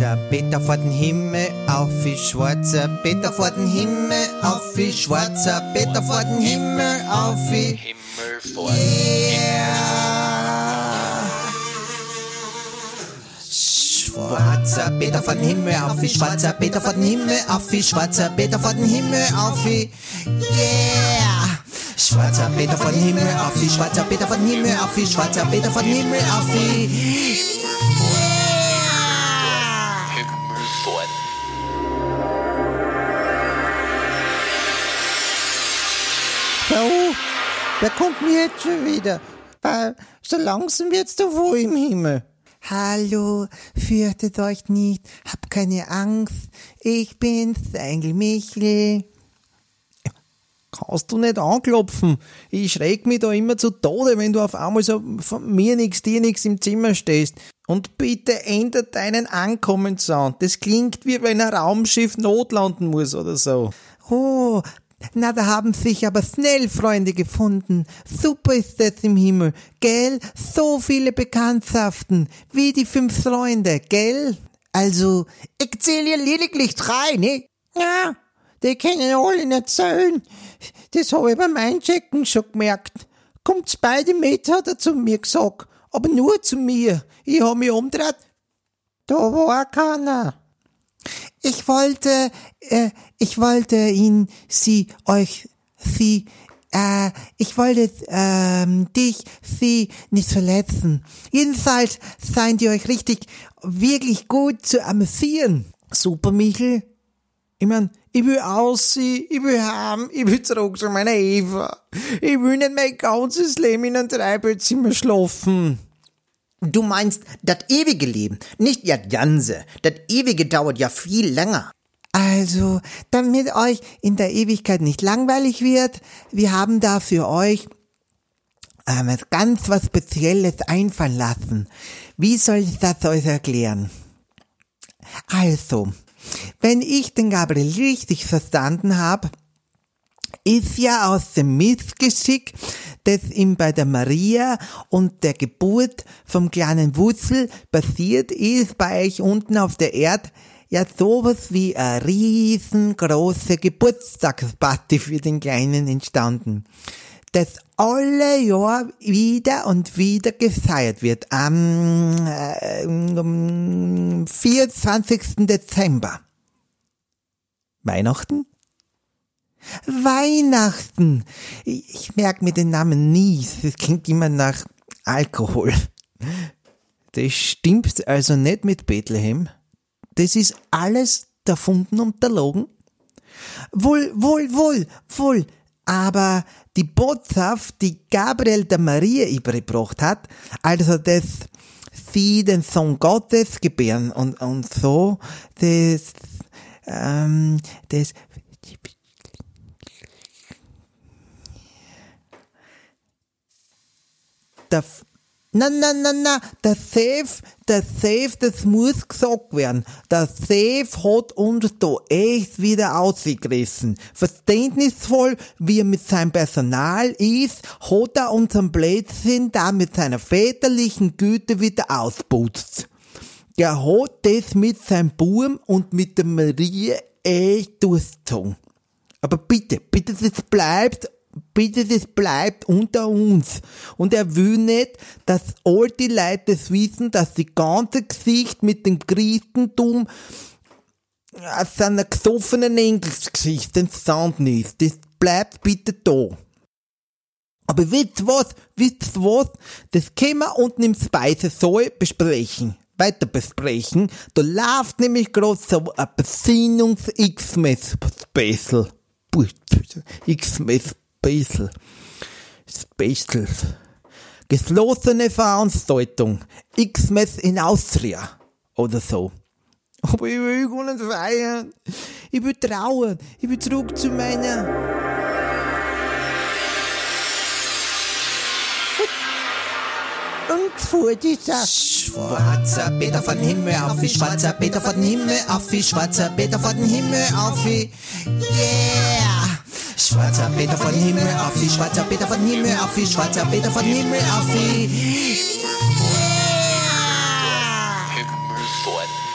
Schwarzer Peter vor den Himmel, auf wie schwarzer Peter vor den Himmel, auf wie schwarzer Peter vor den Himmel, auf wie Himmel vor Schwarzer Peter von Himmel auf wie schwarzer Peter von Himmel auf wie schwarzer Peter von Himmel auf wie Yeah! Schwarzer Peter von Himmel auf wie schwarzer Peter von Himmel auf wie schwarzer Peter von Himmel auf wie Vor So, wer kommt mir jetzt schon wieder? Weil so langsam wird's da wo im Himmel. Hallo, fürchtet euch nicht, habt keine Angst, ich bin's, der Engel Michel. Kannst du nicht anklopfen? Ich schreck mich da immer zu Tode, wenn du auf einmal so von mir nix, dir nix im Zimmer stehst. Und bitte ändert deinen Ankommenssound. Das klingt wie wenn ein Raumschiff notlanden muss oder so. Oh, na, da haben sich aber schnell Freunde gefunden. Super ist das im Himmel, gell? So viele Bekanntschaften, wie die fünf Freunde, gell? Also, ich zähle lediglich drei, ne? Ja, die können alle nicht zählen. Das habe ich beim Einchecken schon gemerkt. Kommt's beide mit, hat er zu mir gesagt. Aber nur zu mir. Ich habe mich umgedreht. Da war keiner. Ich wollte, äh, ich wollte ihn, sie, euch, sie, äh, ich wollte ähm, dich, sie nicht verletzen. Jedenfalls seid ihr euch richtig, wirklich gut zu amüsieren. Super, Michel. Ich mein, ich will aussehen, ich will haben, ich will zurück zu meiner Eva. Ich will nicht mein ganzes Leben in einem Dreibettzimmer schlafen. Du meinst das ewige Leben, nicht ja ganze. Das ewige dauert ja viel länger. Also, damit euch in der Ewigkeit nicht langweilig wird, wir haben da für euch ähm, ganz was Spezielles einfallen lassen. Wie soll ich das euch erklären? Also, wenn ich den Gabriel richtig verstanden habe, ist ja aus dem Missgeschick, das ihm bei der Maria und der Geburt vom kleinen Wutzel passiert ist, bei euch unten auf der Erde, ja sowas wie eine riesengroße Geburtstagsparty für den Kleinen entstanden, das alle Jahr wieder und wieder gefeiert wird, am, äh, am 24. Dezember. Weihnachten? Weihnachten. Ich, merke mir den Namen nie. Das klingt immer nach Alkohol. Das stimmt also nicht mit Bethlehem. Das ist alles erfunden und erlogen. Wohl, wohl, wohl, wohl. Aber die Botschaft, die Gabriel der Maria übergebracht hat, also das sie den Sohn Gottes gebären und, und so, das, ähm, das der, na, na, na, na, der Safe, der Safe, das muss gesagt werden. Der Safe hat uns da echt wieder ausgerissen. Verständnisvoll, wie er mit seinem Personal ist, hat er unseren Blödsinn da mit seiner väterlichen Güte wieder ausputzt. Der hat das mit seinem Buben und mit der Marie echt durchgezogen. Aber bitte, bitte, das bleibt bitte, das bleibt unter uns. Und er will nicht, dass all die Leute das wissen, dass die ganze Gesicht mit dem Christentum aus einer gesoffenen Engelsgeschichte entstanden ist. Das bleibt bitte da. Aber wisst was? Wisst was? Das können wir unten im Speisesaal besprechen. Weiter besprechen. Da läuft nämlich gerade so ein Besinnungs-X-Mess-Special. X-Mess Special. Special. Geschlossene Veranstaltung. X-Mess in Austria. Oder so. Aber ich will gar nicht feiern. Ich will trauen. Ich will zurück zu meiner... Und vor dieser... Schwarzer Peter von Himmel auf wie schwarzer Peter von Himmel auf wie schwarzer Peter von Himmel auf wie Yeah! Schwarzer Peter von Himmel auf wie schwarzer Peter von Himmel auf wie schwarzer Peter von Himmel auf wie Himmel vor